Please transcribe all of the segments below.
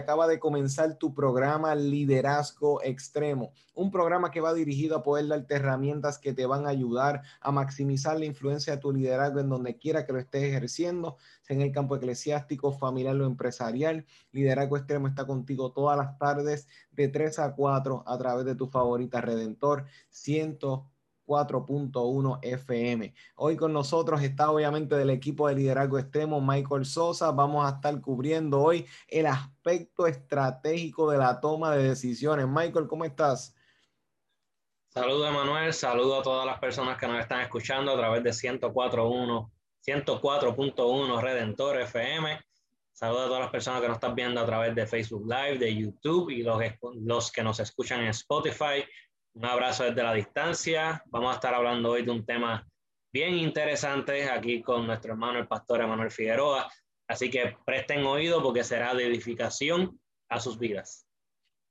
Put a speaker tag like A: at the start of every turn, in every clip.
A: Acaba de comenzar tu programa Liderazgo Extremo, un programa que va dirigido a poder darte herramientas que te van a ayudar a maximizar la influencia de tu liderazgo en donde quiera que lo estés ejerciendo, sea en el campo eclesiástico, familiar o empresarial. Liderazgo Extremo está contigo todas las tardes de 3 a 4 a través de tu favorita Redentor 100 4.1 FM. Hoy con nosotros está obviamente del equipo de liderazgo extremo Michael Sosa. Vamos a estar cubriendo hoy el aspecto estratégico de la toma de decisiones. Michael, ¿cómo estás?
B: Saludos, Emanuel. Saludos a todas las personas que nos están escuchando a través de 104.1 104.1 Redentor FM. Saludos a todas las personas que nos están viendo a través de Facebook Live, de YouTube y los, los que nos escuchan en Spotify, un abrazo desde la distancia. Vamos a estar hablando hoy de un tema bien interesante aquí con nuestro hermano el pastor Emanuel Figueroa. Así que presten oído porque será de edificación a sus vidas.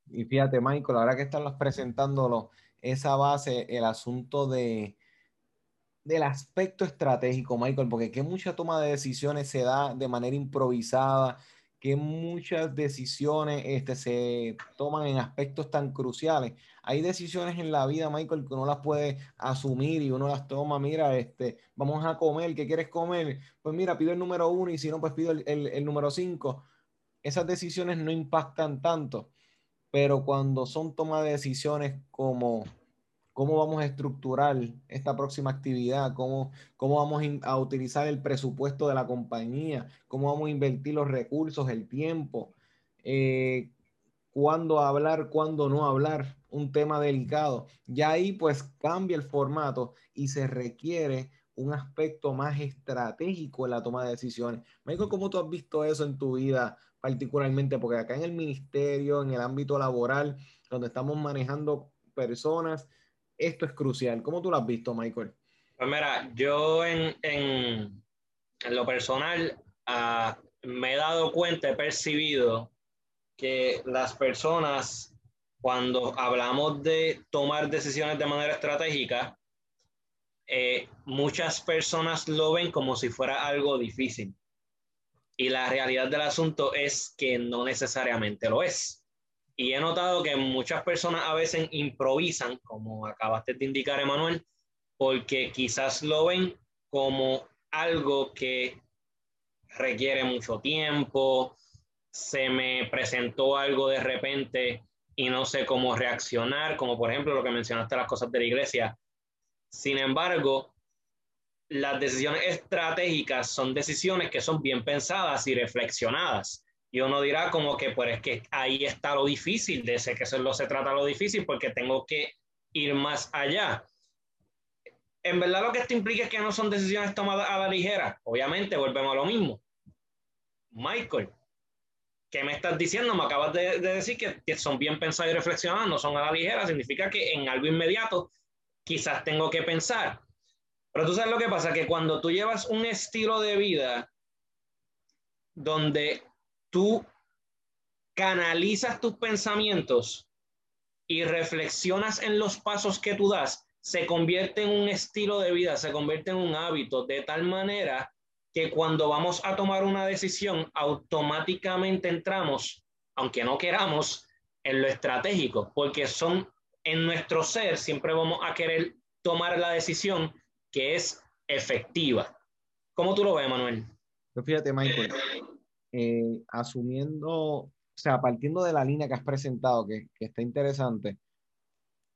A: Y fíjate, Michael, ahora que están presentándolo, esa base, el asunto de del aspecto estratégico, Michael, porque que mucha toma de decisiones se da de manera improvisada, que muchas decisiones este, se toman en aspectos tan cruciales. Hay decisiones en la vida, Michael, que uno las puede asumir y uno las toma, mira, este, vamos a comer, ¿qué quieres comer? Pues mira, pido el número uno y si no, pues pido el, el, número cinco. Esas decisiones no impactan tanto, pero cuando son toma de decisiones como cómo vamos a estructurar esta próxima actividad, cómo, cómo vamos a utilizar el presupuesto de la compañía, cómo vamos a invertir los recursos, el tiempo, eh, cuándo hablar, cuándo no hablar, un tema delicado. Ya ahí pues cambia el formato y se requiere un aspecto más estratégico en la toma de decisiones. Michael, ¿cómo tú has visto eso en tu vida particularmente? Porque acá en el ministerio, en el ámbito laboral, donde estamos manejando personas, esto es crucial. ¿Cómo tú lo has visto, Michael?
B: Pues mira, yo en, en, en lo personal uh, me he dado cuenta, he percibido que las personas, cuando hablamos de tomar decisiones de manera estratégica, eh, muchas personas lo ven como si fuera algo difícil. Y la realidad del asunto es que no necesariamente lo es. Y he notado que muchas personas a veces improvisan, como acabaste de indicar, Emanuel, porque quizás lo ven como algo que requiere mucho tiempo, se me presentó algo de repente y no sé cómo reaccionar, como por ejemplo lo que mencionaste, las cosas de la iglesia. Sin embargo, las decisiones estratégicas son decisiones que son bien pensadas y reflexionadas. Y uno dirá como que, pues es que ahí está lo difícil, de ese que lo se trata lo difícil, porque tengo que ir más allá. En verdad lo que esto implica es que no son decisiones tomadas a la ligera. Obviamente, volvemos a lo mismo. Michael, ¿qué me estás diciendo? Me acabas de, decir que, que, son bien pensadas y reflexionadas, no son a la ligera. Significa que en algo inmediato quizás tengo que pensar. Pero tú sabes lo que pasa, que cuando tú llevas un estilo de vida donde tú canalizas tus pensamientos y reflexionas en los pasos que tú das, se convierte en un estilo de vida, se convierte en un hábito, de tal manera que cuando vamos a tomar una decisión, automáticamente entramos, aunque no queramos, en lo estratégico, porque son en nuestro ser, siempre vamos a querer tomar la decisión que es efectiva. ¿Cómo tú lo ves, Manuel?
A: Pues fíjate, Michael, eh, asumiendo, o sea, partiendo de la línea que has presentado, que, que, está interesante,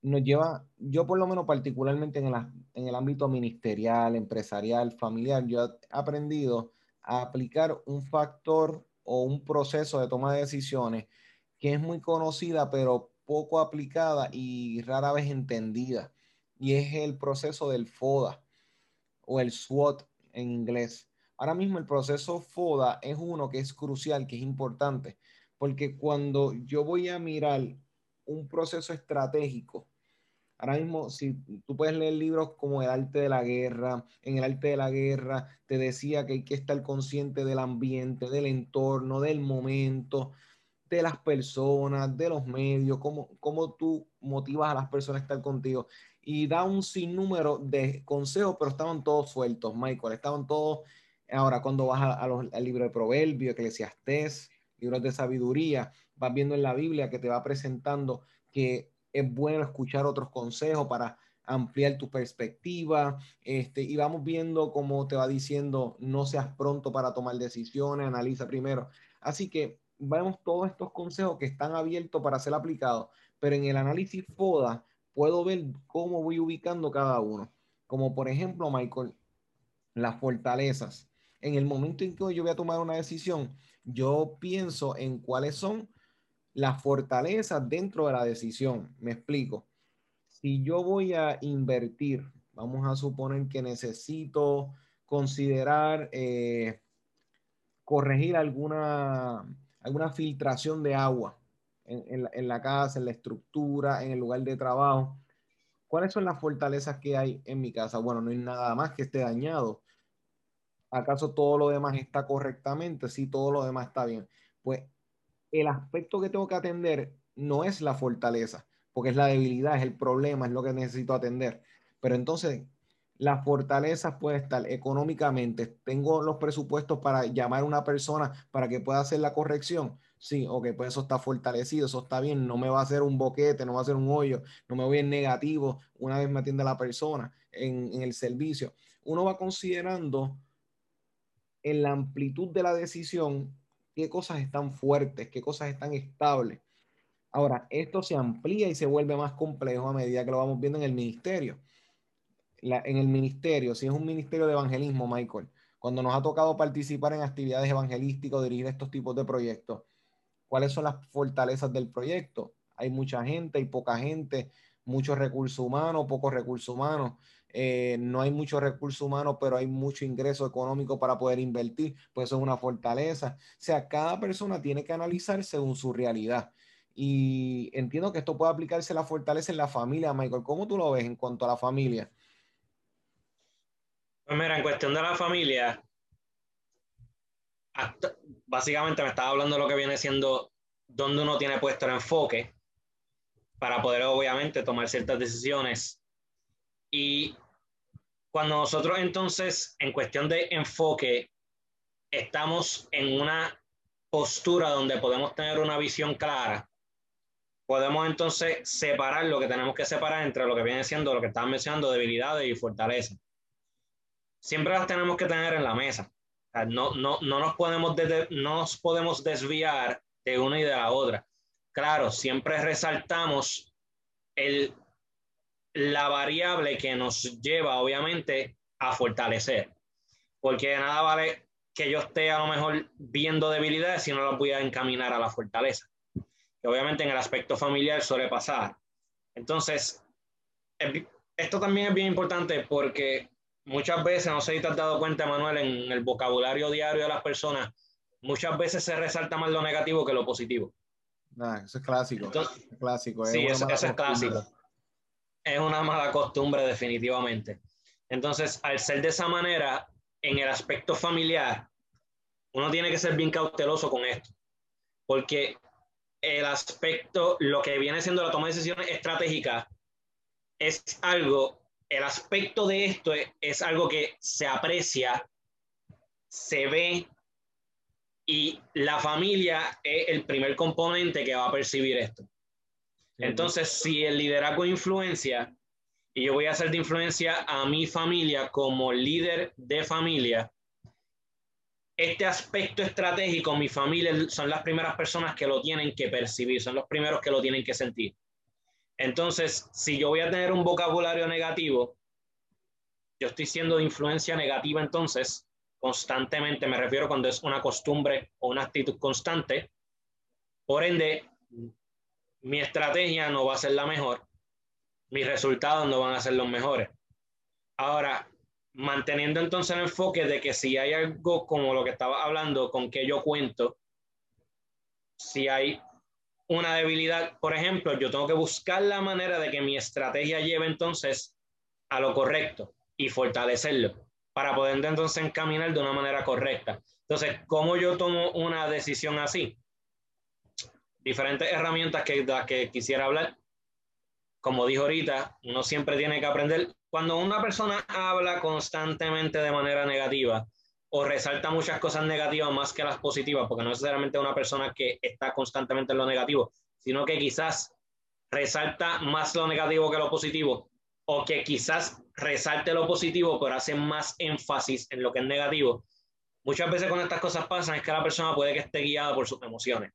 A: nos lleva, yo por lo menos particularmente en en el ámbito ministerial, empresarial, familiar, yo he aprendido a aplicar un factor o un proceso de toma de decisiones que es muy conocida, pero poco aplicada y rara vez entendida. Y es el proceso del FODA o el SWOT en inglés. Ahora mismo el proceso FODA es uno que es crucial, que es importante, porque cuando yo voy a mirar un proceso estratégico, ahora mismo si tú puedes leer libros como El arte de la guerra, en el arte de la guerra te decía que hay que estar consciente del ambiente, del entorno, del momento, de las personas, de los medios, cómo, cómo tú motivas a las personas a estar contigo. Y da un sinnúmero de consejos, pero estaban todos sueltos, Michael, estaban todos Ahora, cuando vas al libro de Proverbios, Eclesiastés, libros de sabiduría, vas viendo en la Biblia que te va presentando que es bueno escuchar otros consejos para ampliar tu perspectiva, este, y vamos viendo cómo te va diciendo, no seas pronto para tomar decisiones, analiza primero. Así que vemos todos estos consejos que están abiertos para ser aplicados, pero en el análisis FODA puedo ver cómo voy ubicando cada uno. Como por ejemplo, Michael, las fortalezas en el momento en que yo voy a tomar una decisión, yo pienso en cuáles son las fortalezas dentro de la decisión. Me explico. Si yo voy a invertir, vamos a suponer que necesito considerar eh, corregir alguna, alguna filtración de agua en, en la casa, en la estructura, en el lugar de trabajo. ¿Cuáles son las fortalezas que hay en mi casa? Bueno, no hay nada más que esté dañado ¿Acaso todo lo demás está correctamente? Sí, todo lo demás está bien. Pues el aspecto que tengo que atender no es la fortaleza, porque es la debilidad, es el problema, es lo que necesito atender. Pero entonces, las fortalezas puede estar económicamente. Tengo los presupuestos para llamar a una persona para que pueda hacer la corrección. Sí, ok, pues eso está fortalecido, eso está bien. No me va a hacer un boquete, no va a hacer un hoyo, no me voy en negativo una vez me atiende la persona en, en el servicio. Uno va considerando en la amplitud de la decisión qué cosas están fuertes, qué cosas están estables. Ahora, esto se amplía y se vuelve más complejo a medida que lo vamos viendo en el ministerio. en el ministerio, si es un ministerio de evangelismo, Michael, cuando nos ha tocado participar en actividades evangelísticas, dirigir estos tipos de proyectos, ¿cuáles son las fortalezas del proyecto? Hay mucha gente, hay poca gente, muchos recursos humanos, pocos recursos humanos. Eh, no hay mucho recurso humano, pero hay mucho ingreso económico para poder invertir, pues eso es una fortaleza. O sea, cada persona tiene que analizar según su realidad. Y entiendo que esto puede aplicarse a la fortaleza en la familia, Michael. ¿Cómo tú lo ves en cuanto a la familia?
B: Pues mira, en cuestión de la familia, básicamente me estaba hablando de lo que viene siendo donde uno tiene puesto el enfoque para poder obviamente tomar ciertas decisiones. Y cuando nosotros entonces, en cuestión de enfoque, estamos en una postura donde podemos tener una visión clara, podemos entonces separar lo que tenemos que separar entre lo que viene siendo lo que estaban mencionando, debilidades y fortalezas. Siempre las tenemos que tener en la mesa. no, no, no, nos podemos no nos podemos desviar de una y de la otra. Claro, siempre resaltamos el la variable que nos lleva, obviamente, a fortalecer. Porque de nada vale que yo esté a lo mejor viendo debilidades si no las voy a encaminar a la fortaleza. Que obviamente en el aspecto familiar suele pasar. Entonces, esto también es bien importante porque muchas veces, no sé si te has dado cuenta, Manuel, en el vocabulario diario de las personas, muchas veces se resalta más lo negativo que lo positivo.
A: Ah, eso es clásico. clásico.
B: sí, eso es clásico es una mala costumbre definitivamente. Entonces, al ser de esa manera, en el aspecto familiar, uno tiene que ser bien cauteloso con esto, porque el aspecto, lo que viene siendo la toma de decisiones estratégicas, es algo, el aspecto de esto es, algo que se aprecia, se ve y la familia es el primer componente que va a percibir esto. Entonces, si el liderazgo influencia y yo voy a hacer de influencia a mi familia como líder de familia, este aspecto estratégico, mi familia son las primeras personas que lo tienen que percibir, son los primeros que lo tienen que sentir. Entonces, si yo voy a tener un vocabulario negativo, yo estoy siendo de influencia negativa entonces constantemente, me refiero cuando es una costumbre o una actitud constante. Por ende, mi estrategia no va a ser la mejor, mis resultados no van a ser los mejores. Ahora, manteniendo entonces el enfoque de que si hay algo como lo que estaba hablando, con que yo cuento, si hay una debilidad, por ejemplo, yo tengo que buscar la manera de que mi estrategia lleve entonces a lo correcto y fortalecerlo para poder entonces encaminar de una manera correcta. Entonces, ¿cómo yo tomo una decisión así? Diferentes herramientas que, que quisiera hablar. Como dijo ahorita, uno siempre tiene que aprender. Cuando una persona habla constantemente de manera negativa o resalta muchas cosas negativas más que las positivas, porque no es necesariamente una persona que está constantemente en lo negativo, sino que quizás resalta más lo negativo que lo positivo, o que quizás resalte lo positivo, pero hace más énfasis en lo que es negativo. Muchas veces cuando estas cosas pasan es que la persona puede que esté guiada por sus emociones,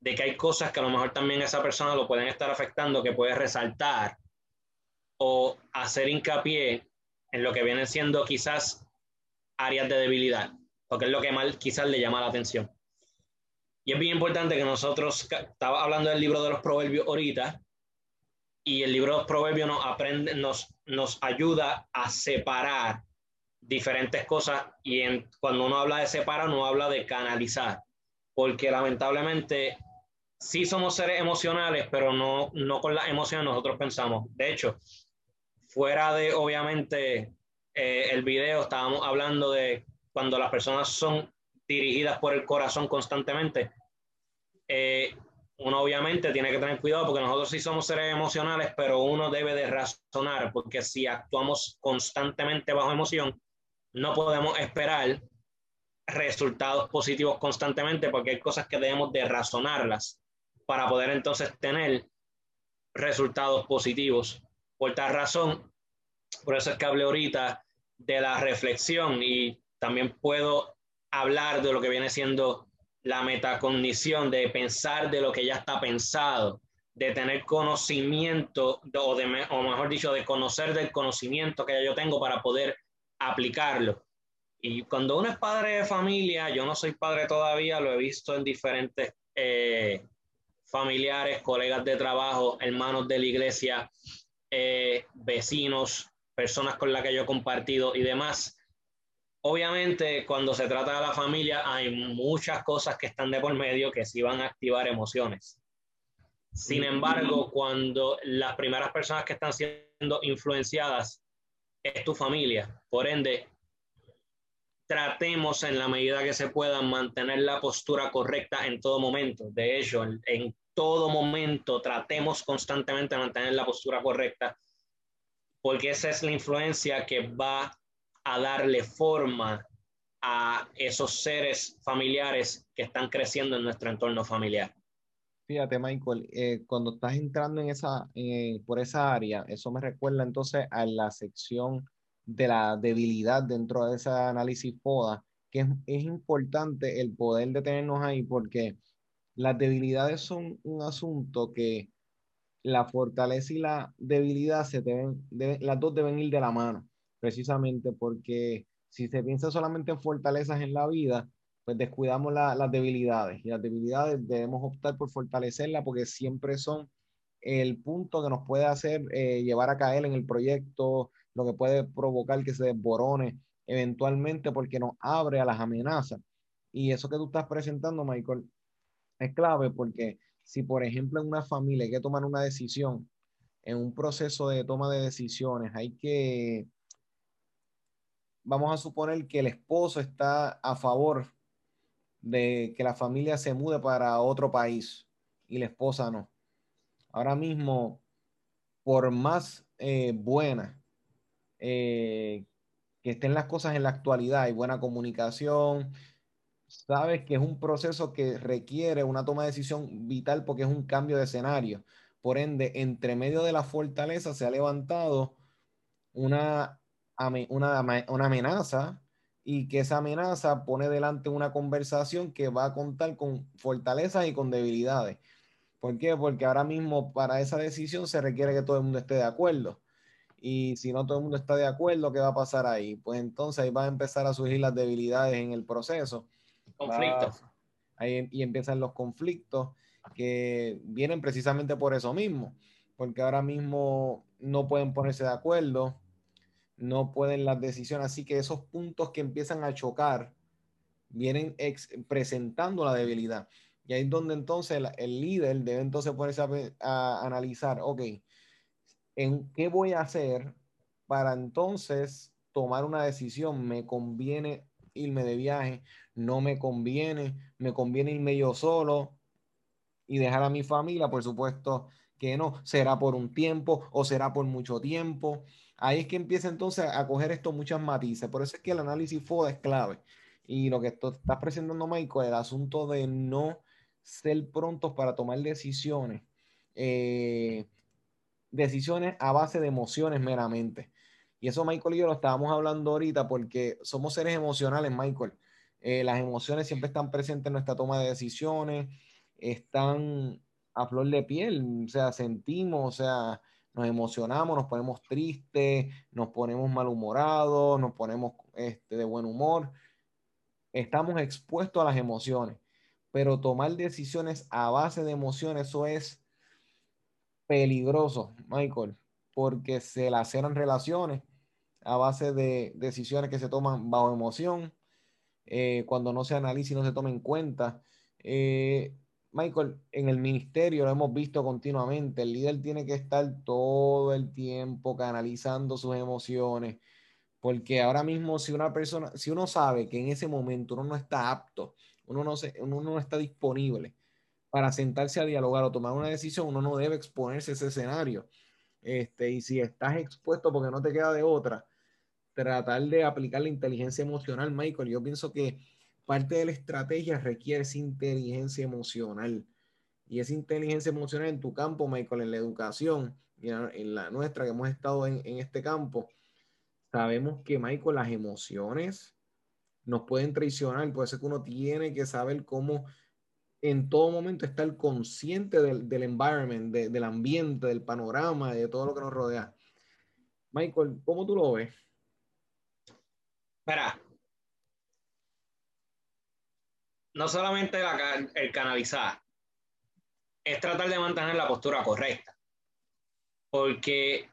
B: de que hay cosas que a lo mejor también esa persona lo pueden estar afectando, que puede resaltar o hacer hincapié en lo que vienen siendo quizás áreas de debilidad, porque es lo que mal quizás le llama la atención. Y es bien importante que nosotros, estaba hablando del libro de los proverbios ahorita, y el libro de los proverbios nos, aprende, nos, nos ayuda a separar diferentes cosas y cuando uno habla de separar, no habla de canalizar, porque lamentablemente sí somos seres emocionales, pero no, no con las emociones nosotros pensamos. De hecho, fuera de obviamente eh, el video, estábamos hablando de cuando las personas son dirigidas por el corazón constantemente. Eh, uno obviamente tiene que tener cuidado porque nosotros sí somos seres emocionales, pero uno debe de razonar porque si actuamos constantemente bajo emoción, no podemos esperar resultados positivos constantemente porque hay cosas que debemos de razonarlas para poder entonces tener resultados positivos. Por tal razón, por eso es que hablé ahorita de la reflexión y también puedo hablar de lo que viene siendo la metacognición, de pensar de lo que ya está pensado, de tener conocimiento, o, de, o mejor dicho, de conocer del conocimiento que yo tengo para poder aplicarlo. Y cuando uno es padre de familia, yo no soy padre todavía, lo he visto en diferentes eh, familiares, colegas de trabajo, hermanos de la iglesia, eh, vecinos, personas con las que yo he compartido y demás. Obviamente, cuando se trata de la familia, hay muchas cosas que están de por medio que sí van a activar emociones. Sin embargo, cuando las primeras personas que están siendo influenciadas es tu familia, por ende, tratemos en la medida que se pueda mantener la postura correcta en todo momento. De hecho, en, en todo momento tratemos constantemente de mantener la postura correcta, porque esa es la influencia que va a darle forma a esos seres familiares que están creciendo en nuestro entorno familiar.
A: Fíjate, Michael, eh, cuando estás entrando en esa, eh, por esa área, eso me recuerda entonces a la sección de la debilidad dentro de ese análisis FODA, que es, importante el poder detenernos ahí porque las debilidades son un asunto que la fortaleza y la debilidad se deben, deben, las dos deben ir de la mano precisamente porque si se piensa solamente en fortalezas en la vida, pues descuidamos las debilidades y las debilidades debemos optar por fortalecerlas porque siempre son el punto que nos puede hacer eh, llevar a caer en el proyecto, lo que puede provocar que se desborone eventualmente porque nos abre a las amenazas. Y eso que tú estás presentando, Michael, es clave porque si, por ejemplo, en una familia hay que tomar una decisión, en un proceso de toma de decisiones, hay que vamos a suponer que el esposo está a favor de que la familia se mude para otro país y la esposa no. Ahora mismo, por más eh, buena eh, que estén las cosas en la actualidad y buena comunicación, sabes que es un proceso que requiere una toma de decisión vital porque es un cambio de escenario. Por ende, entre medio de la fortaleza se ha levantado una una, una amenaza y que esa amenaza pone delante una conversación que va a contar con fortalezas y con debilidades. ¿Por qué? Porque ahora mismo para esa decisión se requiere que todo el mundo esté de acuerdo. Y si no todo el mundo está de acuerdo, ¿qué va a pasar ahí? Pues entonces ahí van a empezar a surgir las debilidades en el proceso.
B: Conflictos.
A: ahí y empiezan los conflictos que vienen precisamente por eso mismo, porque ahora mismo no pueden ponerse de acuerdo no pueden las decisiones. Así que esos puntos que empiezan a chocar vienen presentando la debilidad. Y ahí es donde entonces el, líder debe entonces ponerse a, analizar, ok, ¿en qué voy a hacer para entonces tomar una decisión? ¿Me conviene irme de viaje? ¿No me conviene? ¿Me conviene irme yo solo y dejar a mi familia? Por supuesto que no. ¿Será por un tiempo o será por mucho tiempo? Ahí es que empieza entonces a coger esto muchas matices. Por eso es que el análisis FODA es clave. Y lo que estás presentando, Michael, el asunto de no ser prontos para tomar decisiones, eh, decisiones a base de emociones meramente. Y eso Michael y yo lo estábamos hablando ahorita porque somos seres emocionales, Michael. Eh, las emociones siempre están presentes en nuestra toma de decisiones, están a flor de piel, o sea, sentimos, o sea, nos emocionamos, nos ponemos tristes, nos ponemos malhumorados, nos ponemos este, de buen humor. Estamos expuestos a las emociones pero tomar decisiones a base de emociones, eso es peligroso, Michael, porque se laceran relaciones a base de decisiones que se toman bajo emoción, eh, cuando no se analiza y no se toma en cuenta. Eh, Michael, en el ministerio lo hemos visto continuamente, el líder tiene que estar todo el tiempo canalizando sus emociones, porque ahora mismo si una persona, si uno sabe que en ese momento uno no está apto uno no, se, uno no está disponible para sentarse a dialogar o tomar una decisión, uno no debe exponerse a ese escenario. Este, y si estás expuesto porque no te queda de otra, tratar de aplicar la inteligencia emocional, Michael. Yo pienso que parte de la estrategia requiere esa inteligencia emocional. Y esa inteligencia emocional en tu campo, Michael, en la educación, y en la nuestra que hemos estado en, en este campo, sabemos que, Michael, las emociones nos pueden traicionar. Puede ser que uno tiene que saber cómo en todo momento estar consciente del, del environment, del ambiente, del panorama, de todo lo que nos rodea. Michael, ¿cómo tú lo ves?
B: Espera. No solamente el canalizar, es tratar de mantener la postura correcta. Porque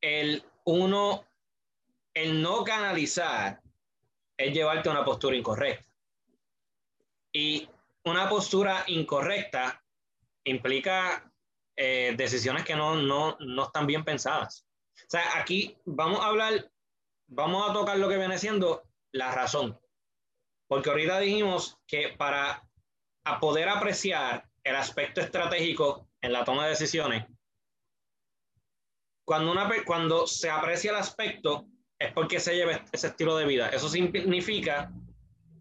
B: el uno, el no canalizar es llevarte a una postura incorrecta. Y una postura incorrecta implica eh, decisiones que no, no, no están bien pensadas. O sea, aquí vamos a hablar, vamos a tocar lo que viene siendo la razón. Porque ahorita dijimos que para poder apreciar el aspecto estratégico en la toma de decisiones, cuando, una, cuando se aprecia el aspecto, es porque se lleva ese estilo de vida. Eso significa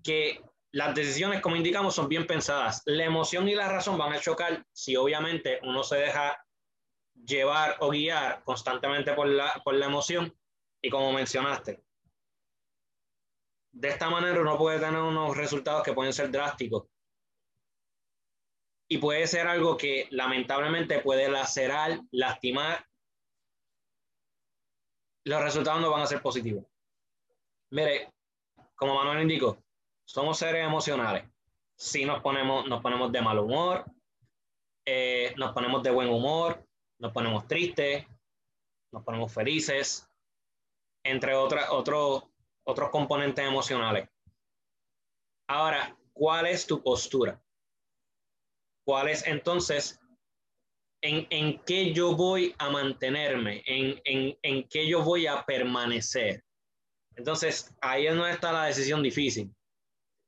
B: que las decisiones, como indicamos, son bien pensadas. La emoción y la razón van a chocar si obviamente uno se deja llevar o guiar constantemente por la, por la emoción y como mencionaste. De esta manera uno puede tener unos resultados que pueden ser drásticos. Y puede ser algo que lamentablemente puede lacerar, lastimar los resultados no van a ser positivos. Mire, como Manuel indicó, somos seres emocionales. Si nos ponemos, nos ponemos de mal humor, eh, nos ponemos de buen humor, nos ponemos tristes, nos ponemos felices, entre otros otros componentes emocionales. Ahora, ¿cuál es tu postura? ¿Cuál es entonces en, en qué yo voy a mantenerme, en, en, en qué yo voy a permanecer. Entonces, ahí es donde está la decisión difícil.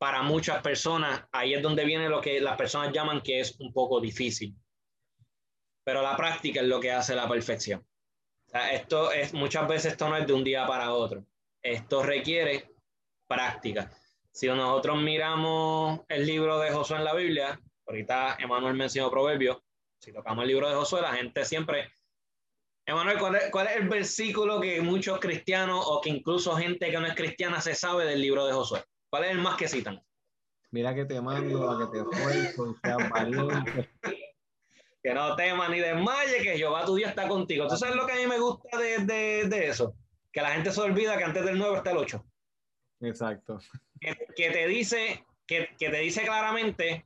B: Para muchas personas, ahí es donde viene lo que las personas llaman que es un poco difícil. Pero la práctica es lo que hace la perfección. esto es, muchas veces esto no es de un día para otro. Esto requiere práctica. Si nosotros miramos el libro de Josué en la Biblia, ahorita Emanuel mencionó Proverbios, si tocamos el libro de Josué, la gente siempre... Emanuel, ¿cuál es, el versículo que muchos cristianos o que incluso gente que no es cristiana se sabe del libro de Josué? ¿Cuál es el más que citan?
A: Mira que te mando a que te esfuerzo, seas valiente.
B: que no temas ni desmaye, que Jehová tu Dios está contigo. ¿Tú sabes lo que a mí me gusta de, de, de eso? Que la gente se olvida que antes del 9 está el 8.
A: Exacto.
B: Que, que te dice, que, que te dice claramente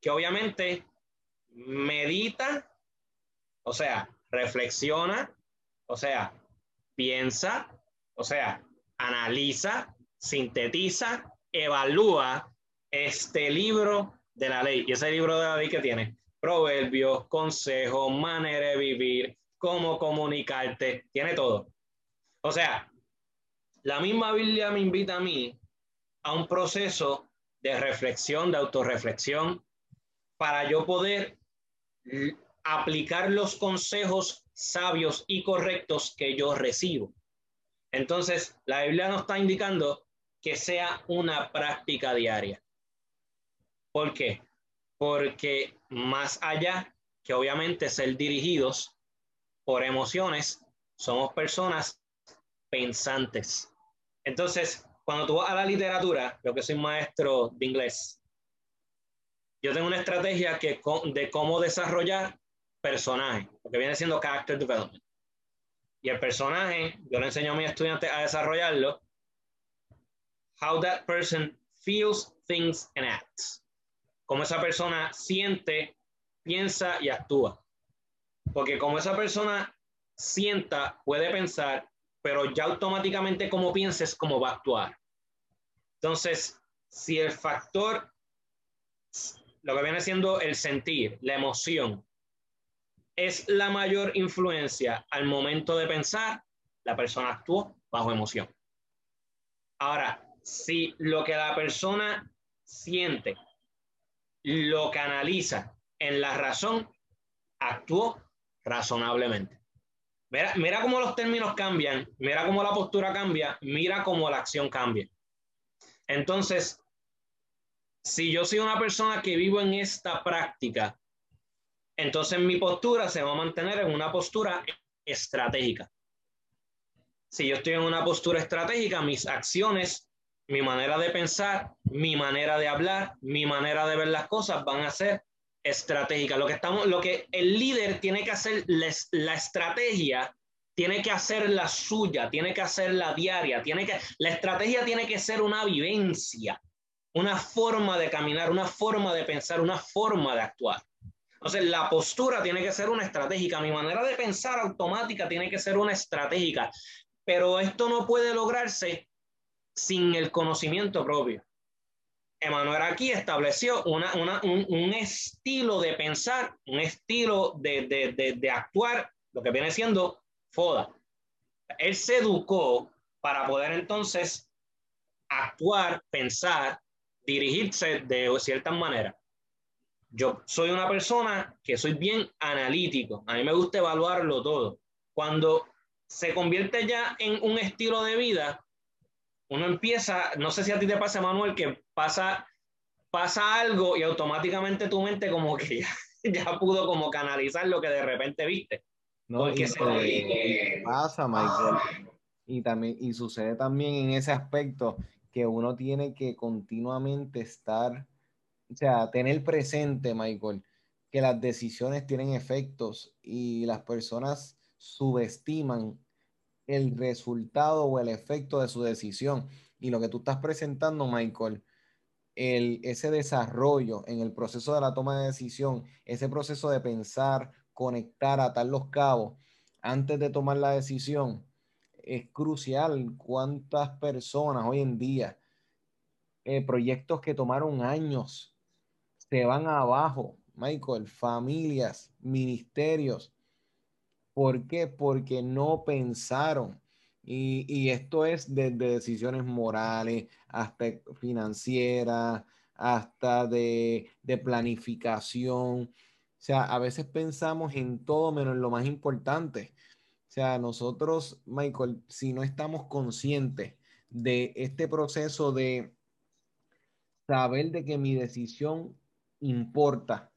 B: que obviamente medita, o sea, reflexiona, o sea, piensa O sea, analiza, sintetiza, evalúa este libro de la ley. Y ese libro de la ley que tiene proverbios, consejos, manera de vivir, cómo comunicarte, tiene todo. O sea, la misma Biblia me invita a mí a un proceso de reflexión, de autorreflexión, para yo poder aplicar los consejos sabios y correctos que yo recibo. Entonces, la Biblia nos está indicando que sea una práctica diaria. ¿Por qué? Porque más allá que obviamente ser dirigidos por emociones, somos personas pensantes. Entonces, cuando tú vas a la literatura, yo que soy maestro de inglés, yo tengo una estrategia que, de cómo desarrollar personajes, porque viene siendo character development. Y el personaje, yo le enseño a mis estudiantes a desarrollarlo, how that person feels, thinks and acts. Cómo esa persona siente, piensa y actúa. Porque como esa persona sienta, puede pensar, pero ya automáticamente como pienses, cómo va a actuar. Entonces, si el factor, lo que viene siendo el sentir, la emoción, es la mayor influencia al momento de pensar, la persona actuó bajo emoción. Ahora, si lo que la persona siente, lo canaliza en la razón, actuó razonablemente. Mira, mira cómo los términos cambian, mira cómo la postura cambia, mira cómo la acción cambia. Entonces, si yo soy una persona que vivo en esta práctica, entonces mi postura se va a mantener en una postura estratégica. Si yo estoy en una postura estratégica, mis acciones, mi manera de pensar, mi manera de hablar, mi manera de ver las cosas van a ser estratégicas. Lo que, estamos, lo que el líder tiene que hacer, la estrategia, tiene que hacer la suya, tiene que hacer la diaria, tiene que, la estrategia tiene que ser una vivencia, una forma de caminar, una forma de pensar, una forma de actuar. Entonces, la postura tiene que ser una estratégica, mi manera de pensar automática tiene que ser una estratégica, pero esto no puede lograrse sin el conocimiento propio. Emanuel aquí estableció una, un, estilo de pensar, un estilo de, de, de, actuar, lo que viene siendo FODA. Él se educó para poder entonces actuar, pensar, dirigirse de cierta manera yo soy una persona que soy bien analítico. A mí me gusta evaluarlo todo. Cuando se convierte ya en un estilo de vida, uno empieza, no sé si a ti te pasa, Manuel, que pasa, pasa algo y automáticamente tu mente como que ya, ya pudo como canalizar lo que de repente viste.
A: No, y se pasa, Michael. Y también, y sucede también en ese aspecto que uno tiene que continuamente estar o sea, tener presente, Michael, que las decisiones tienen efectos y las personas subestiman el resultado o el efecto de su decisión. Y lo que tú estás presentando, Michael, el, ese desarrollo en el proceso de la toma de decisión, ese proceso de pensar, conectar, atar los cabos antes de tomar la decisión, es crucial. ¿Cuántas personas hoy en día, eh, proyectos que tomaron años, se van abajo, Michael, familias, ministerios. ¿Por qué? Porque no pensaron. Y, esto es desde decisiones morales hasta financieras, hasta de, planificación. O sea, a veces pensamos en todo menos en lo más importante. O sea, nosotros, Michael, si no estamos conscientes de este proceso de saber de que mi decisión importa.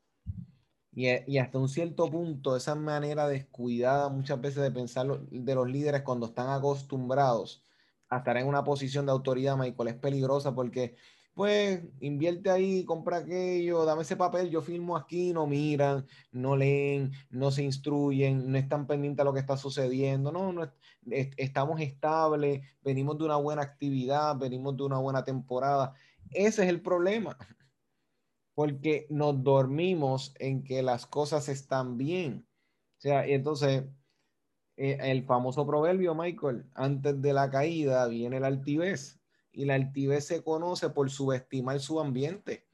A: Y, hasta un cierto punto, esa manera descuidada muchas veces de pensar de los líderes cuando están acostumbrados a estar en una posición de autoridad, Michael, es peligrosa porque, pues, invierte ahí, compra aquello, dame ese papel, yo firmo aquí, no miran, no leen, no se instruyen, no están pendientes a lo que está sucediendo, no, no estamos estables, venimos de una buena actividad, venimos de una buena temporada. Ese es el problema porque nos dormimos en que las cosas están bien. O sea, entonces, eh, el famoso proverbio, Michael, antes de la caída viene la altivez y la altivez se conoce por subestimar su ambiente,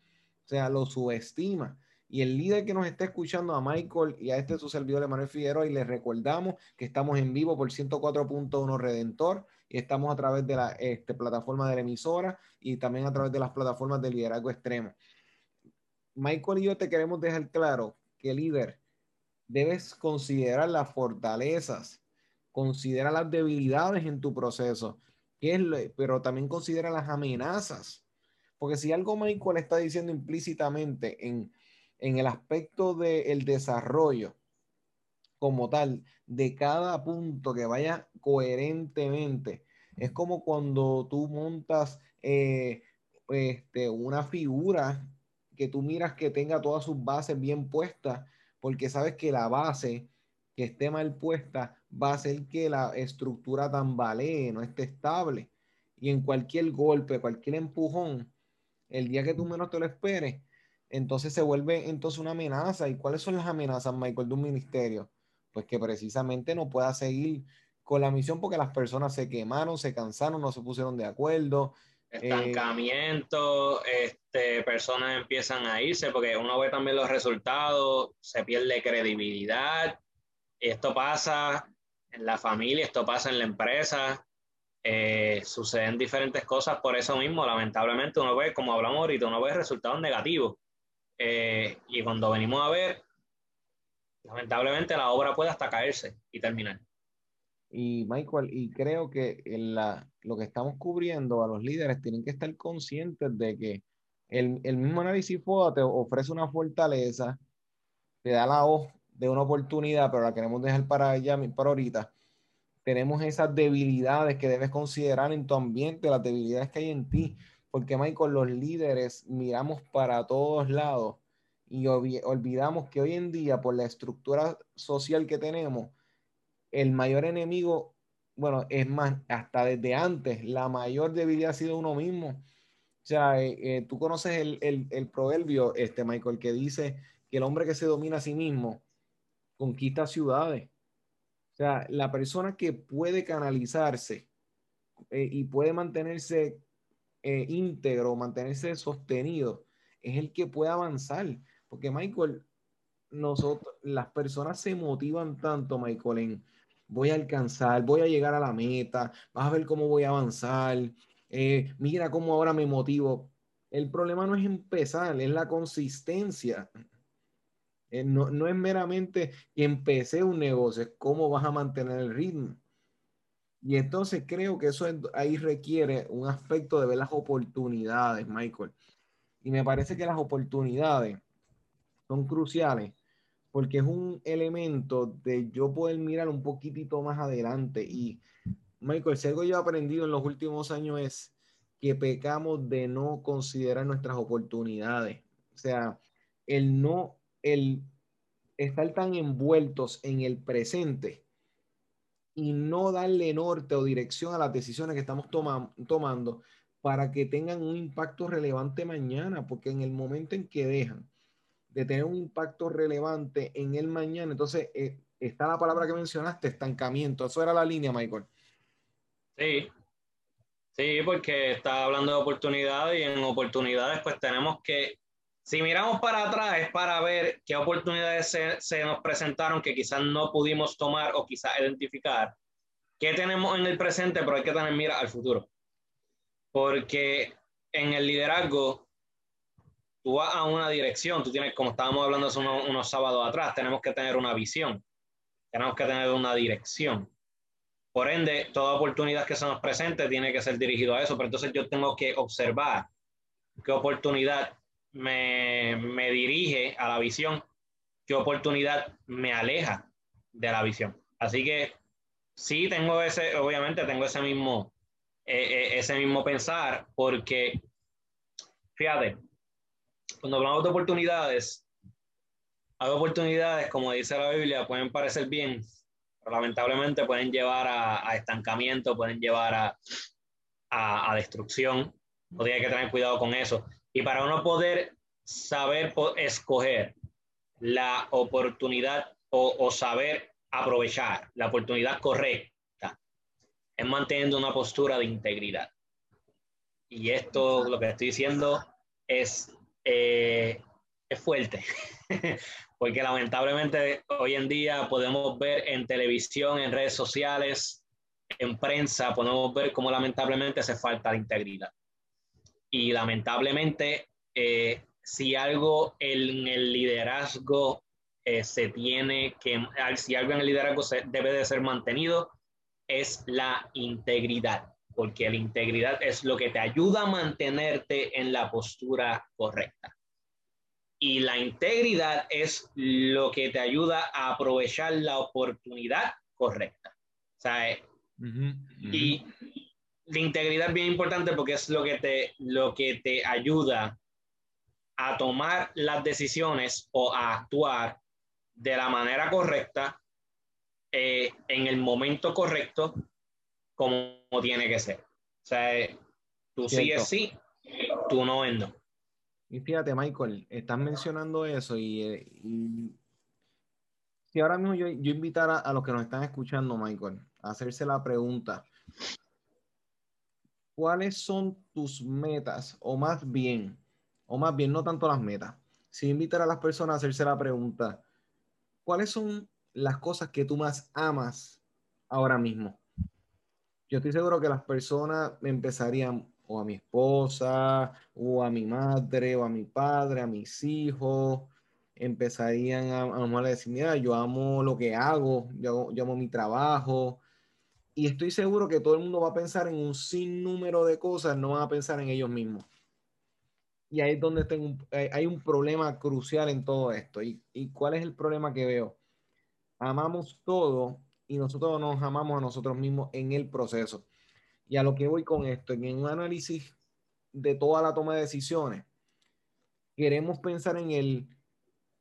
A: o sea, lo subestima. Y el líder que nos está escuchando a Michael y a este su servidor Manuel Figueroa, y les recordamos que estamos en vivo por 104.1 Redentor y estamos a través de la este, plataforma de la emisora y también a través de las plataformas de liderazgo extremo. Michael y yo te queremos dejar claro que líder, debes considerar las fortalezas, considera las debilidades en tu proceso, pero también considera las amenazas. Porque si algo Michael está diciendo implícitamente en, el aspecto del desarrollo como tal, de cada punto que vaya coherentemente, es como cuando tú montas eh, este, una figura que tú miras que tenga todas sus bases bien puestas porque sabes que la base que esté mal puesta va a hacer que la estructura tambalee, no esté estable. Y en cualquier golpe, cualquier empujón, el día que tú menos te lo esperes, entonces se vuelve entonces una amenaza. ¿Y cuáles son las amenazas, Michael, de un ministerio? Pues que precisamente no pueda seguir con la misión porque las personas se quemaron, se cansaron, no se pusieron de acuerdo,
B: estancamiento, este, personas empiezan a irse porque uno ve también los resultados, se pierde credibilidad. Esto pasa en la familia, esto pasa en la empresa, eh, suceden diferentes cosas por eso mismo. Lamentablemente uno ve, como hablamos ahorita, uno ve resultados negativos. Eh, y cuando venimos a ver, lamentablemente la obra puede hasta caerse y terminar.
A: Y Michael, y creo que en la, lo que estamos cubriendo a los líderes tienen que estar conscientes de que el, el mismo análisis FODA te ofrece una fortaleza, te da la voz de una oportunidad, pero la queremos dejar para allá, para ahorita. Tenemos esas debilidades que debes considerar en tu ambiente, las debilidades que hay en ti, porque Michael, los líderes miramos para todos lados y olvidamos que hoy en día, por la estructura social que tenemos, el mayor enemigo, bueno, es más, hasta desde antes, la mayor debilidad ha sido uno mismo. O sea, eh, eh, tú conoces el, proverbio, este, Michael, que dice que el hombre que se domina a sí mismo conquista ciudades. O sea, la persona que puede canalizarse eh, y puede mantenerse íntegro, mantenerse sostenido, es el que puede avanzar. Porque, Michael, nosotros, las personas se motivan tanto, Michael, en voy a alcanzar, voy a llegar a la meta, vas a ver cómo voy a avanzar, eh, mira cómo ahora me motivo. El problema no es empezar, es la consistencia. Eh, no, no, es meramente que empecé un negocio, es cómo vas a mantener el ritmo. Y entonces creo que eso ahí requiere un aspecto de ver las oportunidades, Michael. Y me parece que las oportunidades son cruciales porque es un elemento de yo poder mirar un poquitito más adelante. Y Michael, si algo yo he aprendido en los últimos años es que pecamos de no considerar nuestras oportunidades. O sea, el no, el estar tan envueltos en el presente y no darle norte o dirección a las decisiones que estamos tomando para que tengan un impacto relevante mañana, porque en el momento en que dejan de tener un impacto relevante en el mañana. Entonces, eh, está la palabra que mencionaste, estancamiento. Eso era la línea, Michael.
B: Sí, sí, porque está hablando de oportunidades y en oportunidades pues tenemos que, si miramos para atrás es para ver qué oportunidades se, se nos presentaron que quizás no pudimos tomar o quizás identificar. ¿Qué tenemos en el presente? Pero hay que tener mira al futuro. Porque en el liderazgo tú vas a una dirección, tú tienes, como estábamos hablando hace unos, sábados atrás, tenemos que tener una visión, tenemos que tener una dirección. Por ende, toda oportunidad que se nos presente tiene que ser dirigido a eso, pero entonces yo tengo que observar qué oportunidad me, me dirige a la visión, qué oportunidad me aleja de la visión. Así que sí tengo ese, obviamente tengo ese mismo, eh, eh, ese mismo pensar, porque fíjate, cuando hablamos de oportunidades, hay oportunidades, como dice la Biblia, pueden parecer bien, pero lamentablemente pueden llevar a, estancamiento, pueden llevar a, a, destrucción. Uno que tener cuidado con eso. Y para uno poder saber escoger la oportunidad o, o, saber aprovechar la oportunidad correcta es manteniendo una postura de integridad. Y esto, lo que estoy diciendo, es, eh, es fuerte, porque lamentablemente hoy en día podemos ver en televisión, en redes sociales, en prensa, podemos ver cómo lamentablemente se falta de integridad. Y lamentablemente, eh, si algo en el liderazgo eh, se tiene que, si algo en el liderazgo se, debe de ser mantenido, es la integridad, porque la integridad es lo que te ayuda a mantenerte en la postura correcta. Y la integridad es lo que te ayuda a aprovechar la oportunidad correcta. Eh, Y la integridad es bien importante porque es lo que te, lo que te ayuda a tomar las decisiones o a actuar de la manera correcta, eh, en el momento correcto, como tiene que ser. O sea, eh, tú sí es sí, tú no es no.
A: Y fíjate, Michael, estás mencionando eso y, eh, si ahora mismo yo, yo invitara a los que nos están escuchando, Michael, a hacerse la pregunta, ¿cuáles son tus metas? O más bien, o más bien, no tanto las metas, si invitar a las personas a hacerse la pregunta, ¿cuáles son las cosas que tú más amas ahora mismo? Yo estoy seguro que las personas empezarían o a mi esposa, o a mi madre, o a mi padre, a mis hijos, empezarían a, a, decir, mira, yo amo lo que hago, yo, yo, amo mi trabajo. Y estoy seguro que todo el mundo va a pensar en un sinnúmero de cosas, no van a pensar en ellos mismos. Y ahí es donde tengo hay un problema crucial en todo esto. ¿Y, ¿Y cuál es el problema que veo? Amamos todo y nosotros nos amamos a nosotros mismos en el proceso. Y a lo que voy con esto, en un análisis de toda la toma de decisiones, queremos pensar en el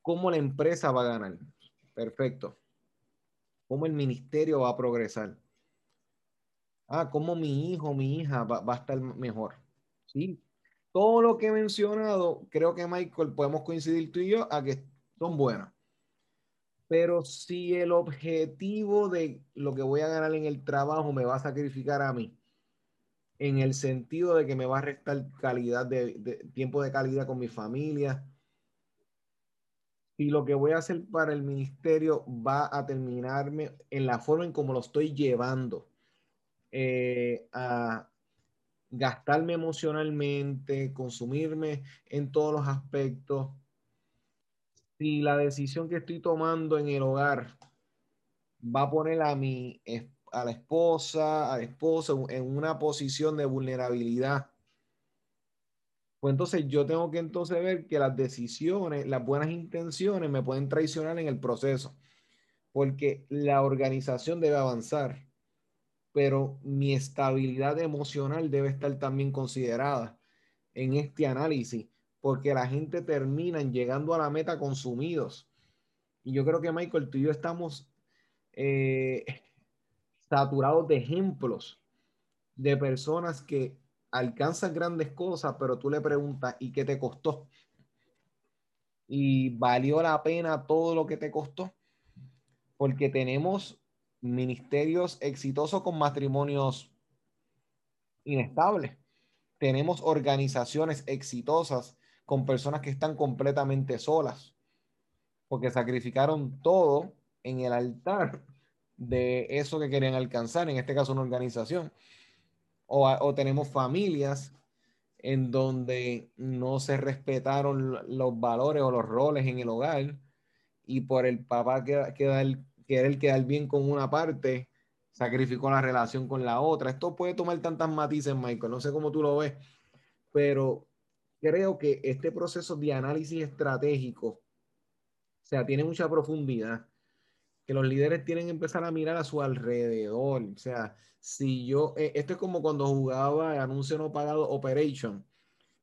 A: cómo la empresa va a ganar. Perfecto. Cómo el ministerio va a progresar. Ah, cómo mi hijo, mi hija va, va a estar mejor. Sí, todo lo que he mencionado, creo que Michael, podemos coincidir tú y yo a que son buenas. Pero si el objetivo de lo que voy a ganar en el trabajo me va a sacrificar a mí, en el sentido de que me va a restar calidad de, tiempo de calidad con mi familia, y lo que voy a hacer para el ministerio va a terminarme en la forma en como lo estoy llevando eh, a, gastarme emocionalmente, consumirme en todos los aspectos. Si la decisión que estoy tomando en el hogar va a poner a mi a la esposa, al esposo en una posición de vulnerabilidad, pues entonces yo tengo que entonces ver que las decisiones, las buenas intenciones me pueden traicionar en el proceso, porque la organización debe avanzar pero mi estabilidad emocional debe estar también considerada en este análisis, porque la gente termina llegando a la meta consumidos. Y yo creo que Michael, tú y yo estamos eh, saturados de ejemplos de personas que alcanzan grandes cosas, pero tú le preguntas, ¿y qué te costó? ¿Y valió la pena todo lo que te costó? Porque tenemos ministerios exitosos con matrimonios inestables. Tenemos organizaciones exitosas con personas que están completamente solas, porque sacrificaron todo en el altar de eso que querían alcanzar, en este caso una organización. O, o tenemos familias en donde no se respetaron los valores o los roles en el hogar y por el papá que queda el querer quedar bien con una parte, sacrificó la relación con la otra. Esto puede tomar tantas matices, Michael, no sé cómo tú lo ves, pero creo que este proceso de análisis estratégico, o sea, tiene mucha profundidad, que los líderes tienen que empezar a mirar a su alrededor. O sea, si yo, eh, esto es como cuando jugaba anuncio no pagado Operation,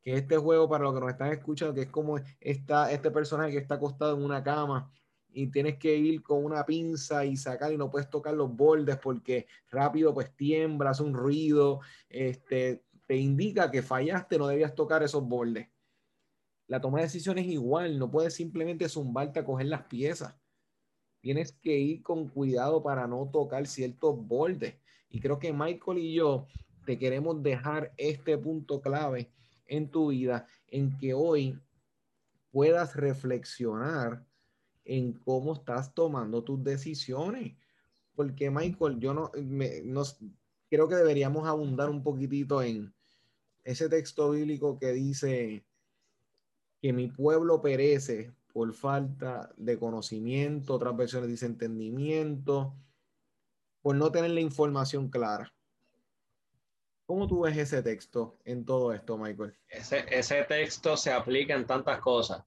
A: que este juego, para los que nos están escuchando, que es como esta, este personaje que está acostado en una cama y tienes que ir con una pinza y sacar y no puedes tocar los bordes porque rápido pues tiembla, hace un ruido, este, te indica que fallaste, no debías tocar esos bordes. La toma de decisiones es igual, no puedes simplemente zumbarte a coger las piezas. tienes que ir con cuidado para no tocar ciertos bordes. Y creo que Michael y yo te queremos dejar este punto clave en tu vida, en que hoy puedas reflexionar en cómo estás tomando tus decisiones. Porque Michael, yo no, me, creo que deberíamos abundar un poquitito en ese texto bíblico que dice que mi pueblo perece por falta de conocimiento, otras versiones dicen entendimiento, por no tener la información clara. ¿Cómo tú ves ese texto en todo esto, Michael?
B: Ese, ese texto se aplica en tantas cosas.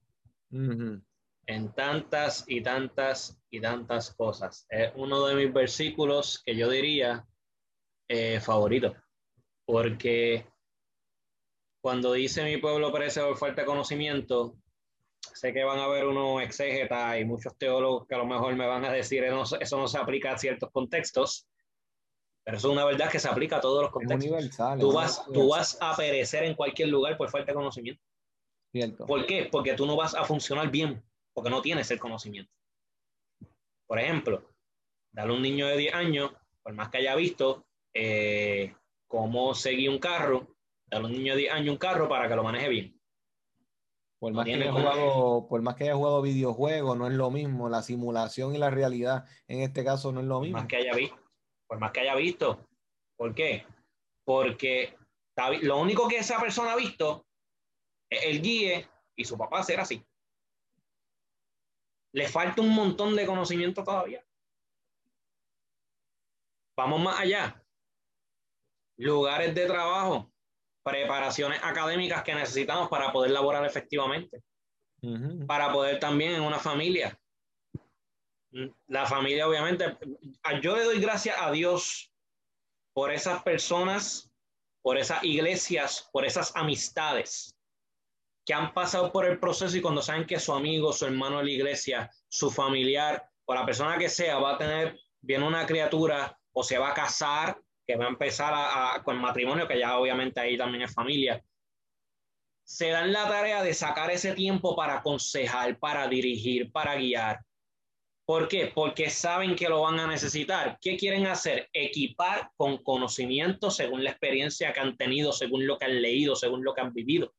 B: En tantas y tantas y tantas cosas. Es uno de mis versículos que yo diría eh, favorito. Porque cuando dice mi pueblo perece por falta de conocimiento, sé que van a haber unos exégetas y muchos teólogos que a lo mejor me van a decir eso no se aplica a ciertos contextos, pero eso es una verdad que se aplica a todos los contextos. tú, vas, tú vas a perecer en cualquier lugar por falta de conocimiento. Cierto. ¿Por qué? Porque tú no vas a funcionar bien, porque no tienes el conocimiento. Por ejemplo, dale a un niño de 10 años, por más que haya visto eh, cómo seguir un carro, dale a un niño de 10 años un carro para que lo maneje bien.
A: Por más, que haya jugado, por más que haya jugado videojuegos, no es lo mismo. La simulación y la realidad en este caso no es lo mismo.
B: Por más que haya visto. Por más que haya visto. ¿Por qué? Porque lo único que esa persona ha visto es el guíe y su papá ser así. Le falta un montón de conocimiento todavía. Vamos más allá. Lugares de trabajo preparaciones académicas que necesitamos para poder laborar efectivamente, para poder también en una familia. La familia, obviamente, yo le doy gracias a Dios por esas personas, por esas iglesias, por esas amistades que han pasado por el proceso y cuando saben que su amigo, su hermano de la iglesia, su familiar o la persona que sea va a tener bien una criatura o se va a casar que va a empezar a, con matrimonio, que ya obviamente ahí también es familia, se dan la tarea de sacar ese tiempo para aconsejar, para dirigir, para guiar. ¿Por qué? Porque saben que lo van a necesitar. ¿Qué quieren hacer? Equipar con conocimiento según la experiencia que han tenido, según lo que han leído, según lo que han vivido.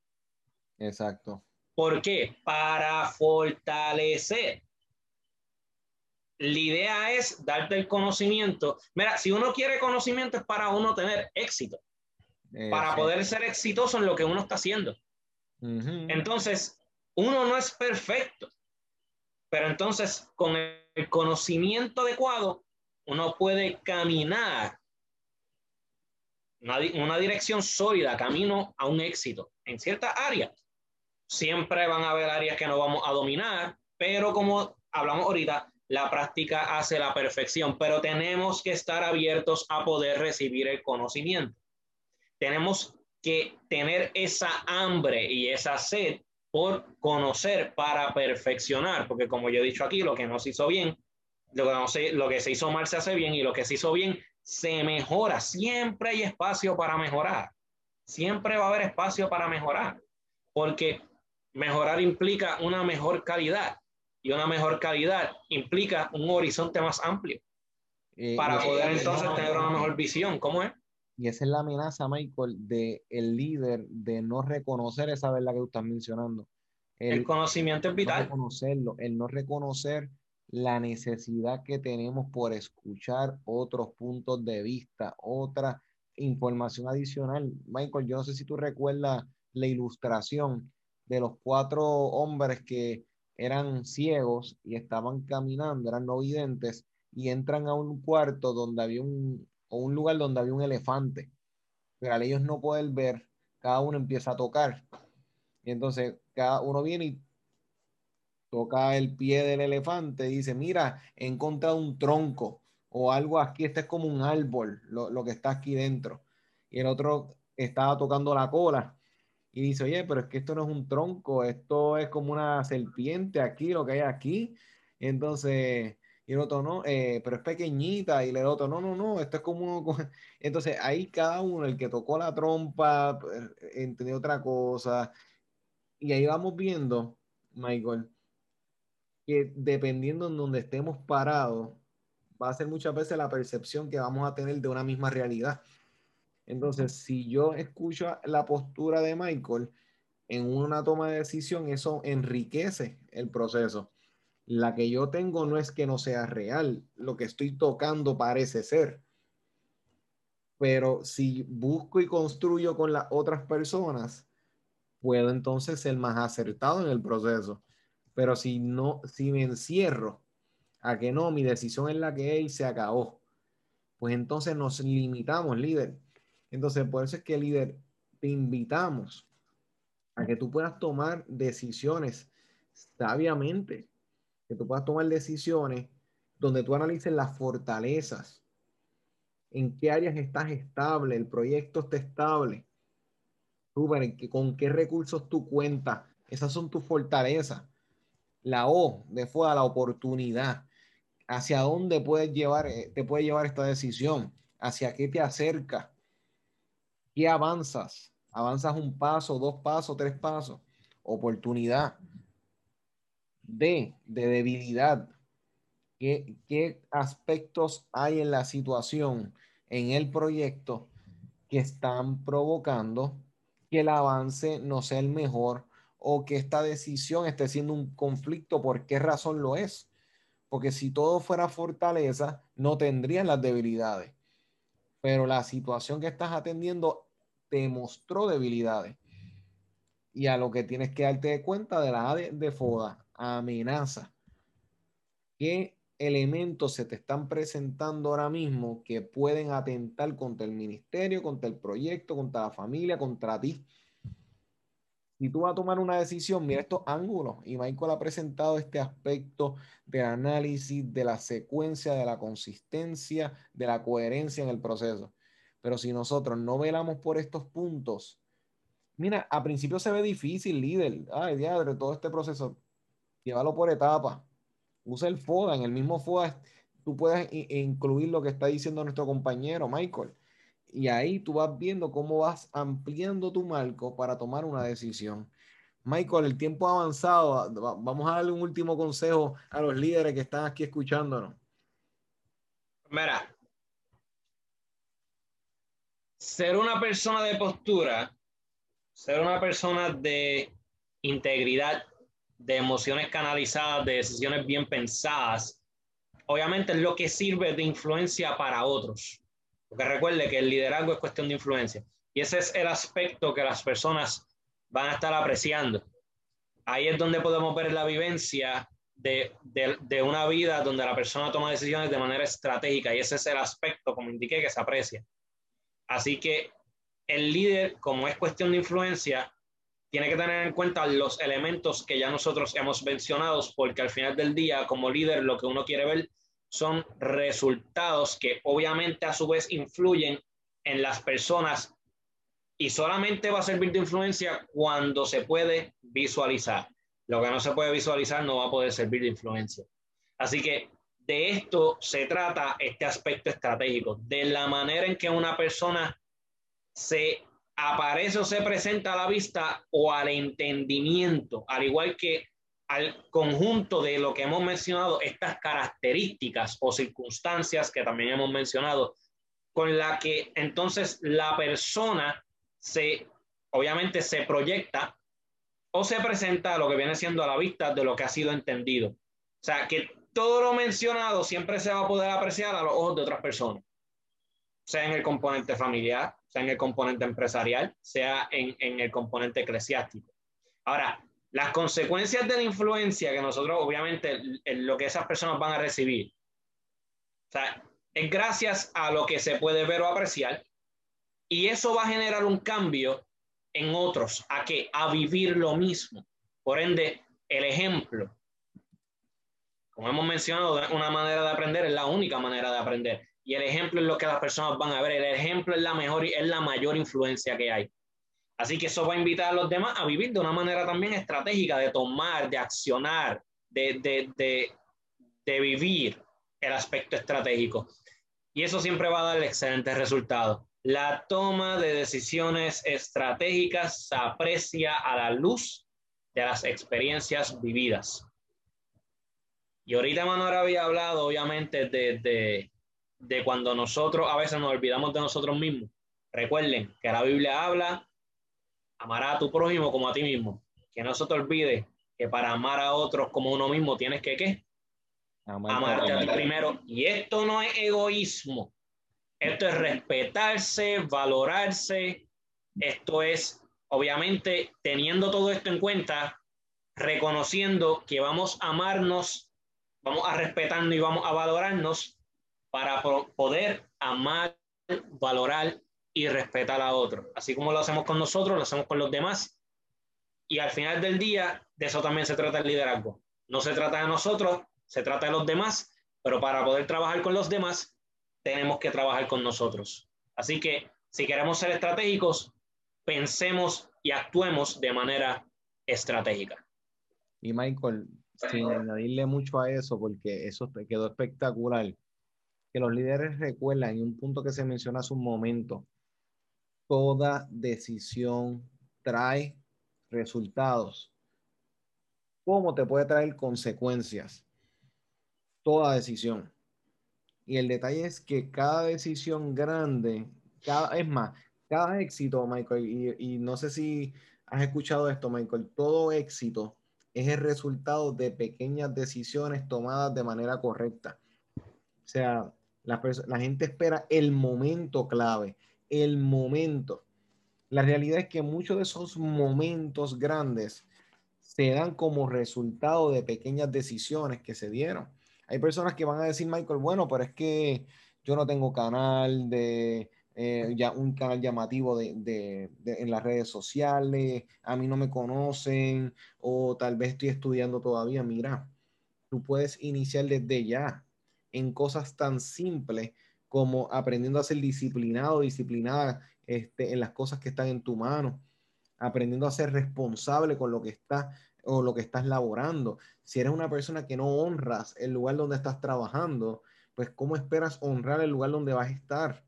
A: Exacto.
B: ¿Por qué? Para fortalecer la idea es darte el conocimiento. Mira, si uno quiere conocimiento es para uno tener éxito, para poder ser exitoso en lo que uno está haciendo. Entonces, uno no es perfecto, pero entonces con el conocimiento adecuado, uno puede caminar una, una dirección sólida, camino a un éxito en ciertas áreas. Siempre van a haber áreas que no vamos a dominar, pero como hablamos ahorita, la práctica hace la perfección, pero tenemos que estar abiertos a poder recibir el conocimiento. Tenemos que tener esa hambre y esa sed por conocer para perfeccionar, porque como yo he dicho aquí, lo que no se hizo bien, lo que, no se, lo que se hizo mal se hace bien y lo que se hizo bien se mejora. Siempre hay espacio para mejorar. Siempre va a haber espacio para mejorar, porque mejorar implica una mejor calidad y una mejor calidad implica un horizonte más amplio eh, para poder entonces tener una mejor visión. ¿Cómo es?
A: Y esa es la amenaza, Michael, de el líder de no reconocer esa verdad que tú estás mencionando.
B: El, conocimiento es vital.
A: No reconocerlo, el no reconocer la necesidad que tenemos por escuchar otros puntos de vista, otra información adicional. Michael, yo no sé si tú recuerdas la ilustración de los cuatro hombres que eran ciegos y estaban caminando, eran no videntes, y entran a un cuarto donde había un, o un lugar donde había un elefante. Pero al ellos no poder ver, cada uno empieza a tocar. Y entonces cada uno viene y toca el pie del elefante y dice, mira, he encontrado un tronco o algo aquí, este es como un árbol, lo, lo que está aquí dentro. Y el otro estaba tocando la cola y dice, oye, pero es que esto no es un tronco, esto es como una serpiente aquí, lo que hay aquí. Entonces, y el otro no, eh, pero es pequeñita, y el otro, no, no, no, esto es como... Entonces, ahí cada uno, el que tocó la trompa, pues, entendió otra cosa. Y ahí vamos viendo, Michael, que dependiendo en donde estemos parados, va a ser muchas veces la percepción que vamos a tener de una misma realidad. Entonces, si yo escucho la postura de Michael en una toma de decisión, eso enriquece el proceso. La que yo tengo no es que no sea real, lo que estoy tocando parece ser. Pero si busco y construyo con las otras personas, puedo entonces ser más acertado en el proceso. Pero si no, si me encierro a que no, mi decisión es la que es y se acabó, pues entonces nos limitamos, líder. Entonces, por eso es que, líder, te invitamos a que tú puedas tomar decisiones sabiamente, que tú puedas tomar decisiones donde tú analices las fortalezas, en qué áreas estás estable, el proyecto está estable, con qué recursos tú cuentas, esas son tus fortalezas. La O de fuera, la oportunidad. ¿Hacia dónde puedes llevar, eh, te puede llevar esta decisión? ¿Hacia qué te acerca? ¿Qué avanzas? ¿Avanzas un paso, dos pasos, tres pasos? Oportunidad. De debilidad. ¿Qué, ¿Qué aspectos hay en la situación, en el proyecto, que están provocando que el avance no sea el mejor o que esta decisión esté siendo un conflicto? ¿Por qué razón lo es? Porque si todo fuera fortaleza, no tendrían las debilidades. Pero la situación que estás atendiendo te mostró debilidades. Y a lo que tienes que darte cuenta de la A de, FODA, amenaza. ¿Qué elementos se te están presentando ahora mismo que pueden atentar contra el ministerio, contra el proyecto, contra la familia, contra ti? Si tú vas a tomar una decisión, mira estos ángulos. Y Michael ha presentado este aspecto de análisis, de la secuencia, de la consistencia, de la coherencia en el proceso. Pero si nosotros no velamos por estos puntos, mira, a principio se ve difícil, líder. Ay, diadre, todo este proceso, llévalo por etapa. Usa el FODA, en el mismo FODA tú puedes incluir lo que está diciendo nuestro compañero Michael y ahí tú vas viendo cómo vas ampliando tu marco para tomar una decisión. Michael, el tiempo ha avanzado. Vamos a darle un último consejo a los líderes que están aquí escuchándonos.
B: Mira, ser una persona de postura, ser una persona de integridad, de emociones canalizadas, de decisiones bien pensadas, obviamente es lo que sirve de influencia para otros. Porque recuerde que el liderazgo es cuestión de influencia. Y ese es el aspecto que las personas van a estar apreciando. Ahí es donde podemos ver la vivencia de, de, una vida donde la persona toma decisiones de manera estratégica. Y ese es el aspecto, como indiqué, que se aprecia. Así que el líder, como es cuestión de influencia, tiene que tener en cuenta los elementos que ya nosotros hemos mencionado, porque al final del día, como líder, lo que uno quiere ver son resultados que obviamente a su vez influyen en las personas y solamente va a servir de influencia cuando se puede visualizar. Lo que no se puede visualizar no va a poder servir de influencia. Así que de esto se trata este aspecto estratégico, de la manera en que una persona se aparece o se presenta a la vista o al entendimiento, al igual que al conjunto de lo que hemos mencionado, estas características o circunstancias que también hemos mencionado, con la que entonces la persona se, obviamente se proyecta o se presenta a lo que viene siendo a la vista de lo que ha sido entendido. O sea, que todo lo mencionado siempre se va a poder apreciar a los ojos de otras personas, sea en el componente familiar, sea en el componente empresarial, sea en, en el componente eclesiástico. Ahora, las consecuencias de la influencia que nosotros, obviamente, lo que esas personas van a recibir, o sea, es gracias a lo que se puede ver o apreciar, y eso va a generar un cambio en otros, a que a vivir lo mismo. Por ende, el ejemplo, como hemos mencionado, una manera de aprender es la única manera de aprender. Y el ejemplo es lo que las personas van a ver. El ejemplo es la mejor, es la mayor influencia que hay. Así que eso va a invitar a los demás a vivir de una manera también estratégica, de tomar, de accionar, de, de, de, vivir el aspecto estratégico. Y eso siempre va a dar excelentes resultados. La toma de decisiones estratégicas se aprecia a la luz de las experiencias vividas. Y ahorita Manuel había hablado, obviamente, de, de, cuando nosotros a veces nos olvidamos de nosotros mismos. Recuerden que la Biblia habla, amará a tu prójimo como a ti mismo. Que no se te olvide que para amar a otros como uno mismo tienes que, ¿qué? Amarte a ti primero. Y esto no es egoísmo. Esto es respetarse, valorarse. Esto es, obviamente, teniendo todo esto en cuenta, reconociendo que vamos a amarnos vamos a respetarnos y vamos a valorarnos para poder amar, valorar y respetar a otros. Así como lo hacemos con nosotros, lo hacemos con los demás. Y al final del día, de eso también se trata el liderazgo. No se trata de nosotros, se trata de los demás, pero para poder trabajar con los demás, tenemos que trabajar con nosotros. Así que si queremos ser estratégicos, pensemos y actuemos de manera estratégica.
A: Y Michael, sin añadirle mucho a eso, porque eso quedó espectacular, que los líderes recuerdan, y un punto que se menciona hace un momento, toda decisión trae resultados. ¿Cómo te puede traer consecuencias? Toda decisión. Y el detalle es que cada decisión grande, cada, es más, cada éxito, Michael, y, no sé si has escuchado esto, Michael, todo éxito es el resultado de pequeñas decisiones tomadas de manera correcta. O sea, la gente espera el momento clave, el momento. La realidad es que muchos de esos momentos grandes se dan como resultado de pequeñas decisiones que se dieron. Hay personas que van a decir, Michael, bueno, pero es que yo no tengo canal de, eh, ya un canal llamativo de, en las redes sociales, a mí no me conocen o tal vez estoy estudiando todavía. Mira, tú puedes iniciar desde ya en cosas tan simples como aprendiendo a ser disciplinado, disciplinada este, en las cosas que están en tu mano, aprendiendo a ser responsable con lo que estás o lo que estás laborando. Si eres una persona que no honras el lugar donde estás trabajando, pues ¿cómo esperas honrar el lugar donde vas a estar?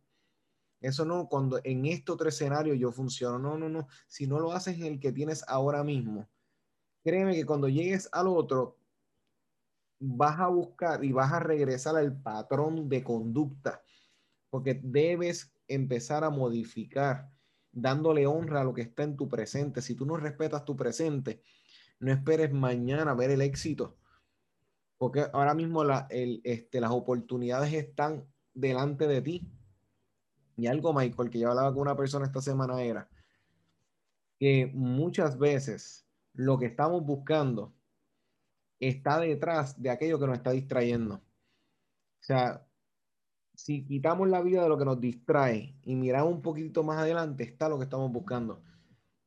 A: Eso no, cuando en estos tres escenarios yo funciono. No, no, no. Si no lo haces en el que tienes ahora mismo, créeme que cuando llegues al otro, vas a buscar y vas a regresar al patrón de conducta, porque debes empezar a modificar, dándole honra a lo que está en tu presente. Si tú no respetas tu presente, no esperes mañana ver el éxito, porque ahora mismo este, las oportunidades están delante de ti y algo, Michael, que yo hablaba con una persona esta semana era que muchas veces lo que estamos buscando está detrás de aquello que nos está distrayendo. O sea, si quitamos la vida de lo que nos distrae y miramos un poquito más adelante, está lo que estamos buscando.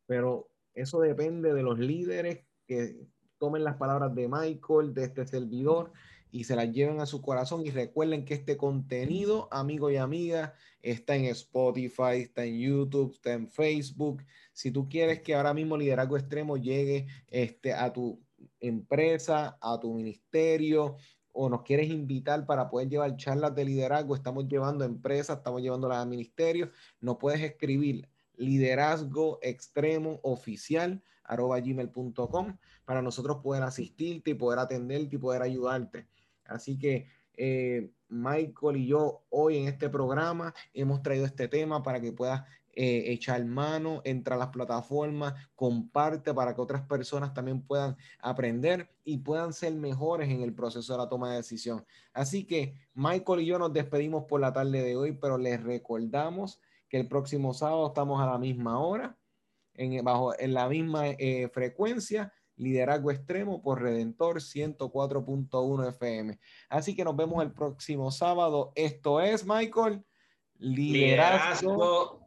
A: Pero eso depende de los líderes que tomen las palabras de Michael, de este servidor y se las lleven a su corazón y recuerden que este contenido, amigo y amiga, está en Spotify, está en YouTube, está en Facebook. Si tú quieres que ahora mismo Liderazgo Extremo llegue este, a tu empresa, a tu ministerio, o nos quieres invitar para poder llevar charlas de liderazgo, estamos llevando empresas, estamos llevándolas a ministerios, nos puedes escribir liderazgo extremo oficial arroba gmail.com para nosotros poder asistirte y poder atenderte y poder ayudarte. Así que eh, Michael y yo hoy en este programa hemos traído este tema para que puedas eh, echar mano, entra a las plataformas, comparte para que otras personas también puedan aprender y puedan ser mejores en el proceso de la toma de decisión. Así que Michael y yo nos despedimos por la tarde de hoy, pero les recordamos que el próximo sábado estamos a la misma hora, en, bajo, en la misma eh, frecuencia Liderazgo Extremo por Redentor 104.1 FM. Así que nos vemos el próximo sábado. Esto es, Michael,
B: Liderazgo,